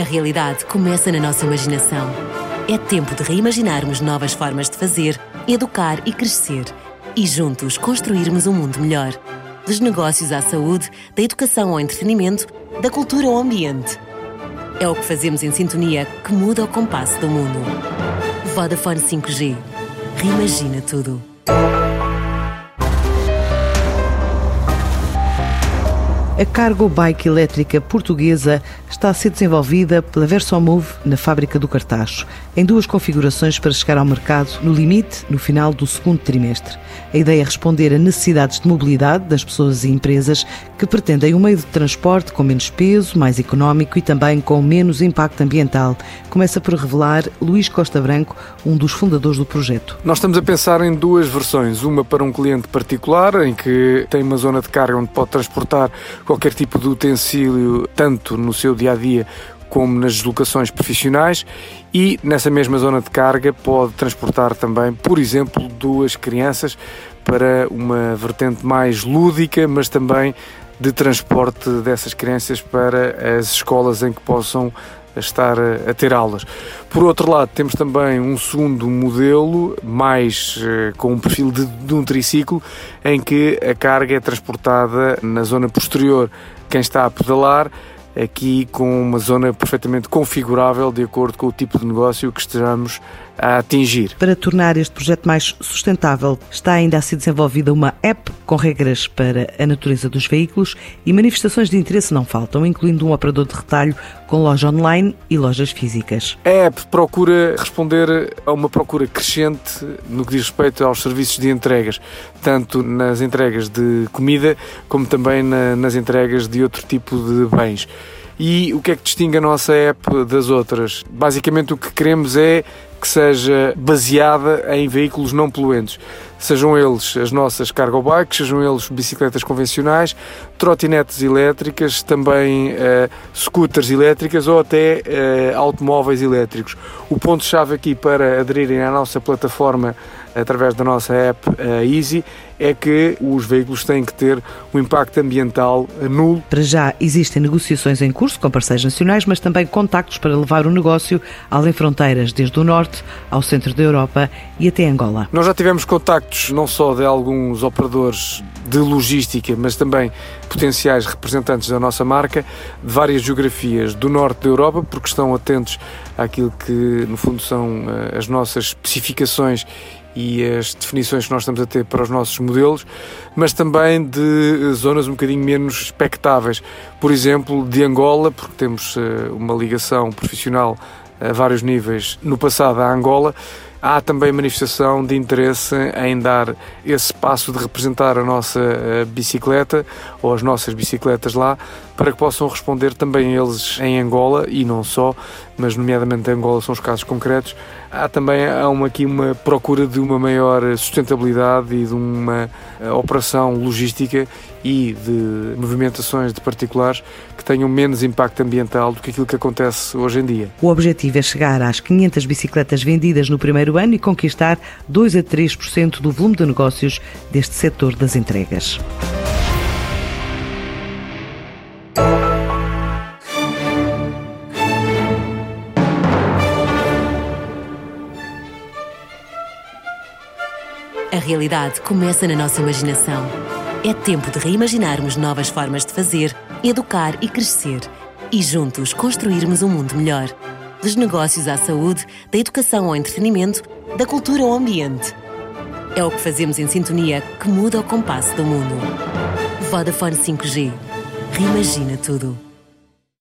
A realidade começa na nossa imaginação. É tempo de reimaginarmos novas formas de fazer, educar e crescer. E juntos construirmos um mundo melhor. Dos negócios à saúde, da educação ao entretenimento, da cultura ao ambiente. É o que fazemos em sintonia que muda o compasso do mundo. Vodafone 5G. Reimagina tudo. A cargo bike elétrica portuguesa está a ser desenvolvida pela Versomove na fábrica do Cartacho, em duas configurações para chegar ao mercado no limite no final do segundo trimestre. A ideia é responder a necessidades de mobilidade das pessoas e empresas que pretendem um meio de transporte com menos peso, mais económico e também com menos impacto ambiental. Começa por revelar Luís Costa Branco, um dos fundadores do projeto. Nós estamos a pensar em duas versões, uma para um cliente particular, em que tem uma zona de carga onde pode transportar qualquer tipo de utensílio, tanto no seu dia a dia como nas deslocações profissionais e nessa mesma zona de carga pode transportar também, por exemplo, duas crianças para uma vertente mais lúdica, mas também de transporte dessas crianças para as escolas em que possam estar a, ter aulas. Por outro lado, temos também um segundo modelo, mais uh, com um perfil de, de um triciclo, em que a carga é transportada na zona posterior. Quem está a pedalar aqui com uma zona perfeitamente configurável de acordo com o tipo de negócio que estejamos a atingir. Para tornar este projeto mais sustentável, está ainda a ser desenvolvida uma app com regras para a natureza dos veículos e manifestações de interesse não faltam, incluindo um operador de retalho com loja online e lojas físicas. A app procura responder a uma procura crescente no que diz respeito aos serviços de entregas, tanto nas entregas de comida como também na, nas entregas de outro tipo de bens. E o que é que distingue a nossa app das outras? Basicamente o que queremos é que seja baseada em veículos não poluentes. Sejam eles as nossas cargo bikes, sejam eles bicicletas convencionais, trotinetes elétricas, também uh, scooters elétricas ou até uh, automóveis elétricos. O ponto-chave aqui para aderirem à nossa plataforma através da nossa app uh, Easy é que os veículos têm que ter um impacto ambiental nulo. Para já existem negociações em curso com parceiros nacionais, mas também contactos para levar o negócio além fronteiras, desde o norte ao centro da Europa e até Angola. Nós já tivemos contactos não só de alguns operadores de logística, mas também potenciais representantes da nossa marca de várias geografias do norte da Europa, porque estão atentos àquilo que, no fundo, são eh, as nossas especificações e as definições que nós estamos a ter para os nossos modelos, mas também de zonas um bocadinho menos expectáveis. Por exemplo, de Angola, porque temos eh, uma ligação profissional a vários níveis no passado à Angola. Há também manifestação de interesse em dar esse passo de representar a nossa eh, bicicleta ou as nossas bicicletas lá para que possam responder também eles em Angola e não só, mas nomeadamente em Angola são os casos concretos. Há também há uma, aqui uma procura de uma maior sustentabilidade e de uma eh, operação logística e de movimentações de particulares que tenham menos impacto ambiental do que aquilo que acontece hoje em dia. O objetivo é chegar às 500 bicicletas vendidas no primeiro ano e conquistar 2 a 3% do volume de negócios deste setor das entregas. A realidade começa na nossa imaginação. É tempo de reimaginarmos novas formas de fazer, educar e crescer. E juntos construirmos um mundo melhor. Dos negócios à saúde, da educação ao entretenimento, da cultura ao ambiente. É o que fazemos em sintonia que muda o compasso do mundo. Vodafone 5G. Reimagina tudo.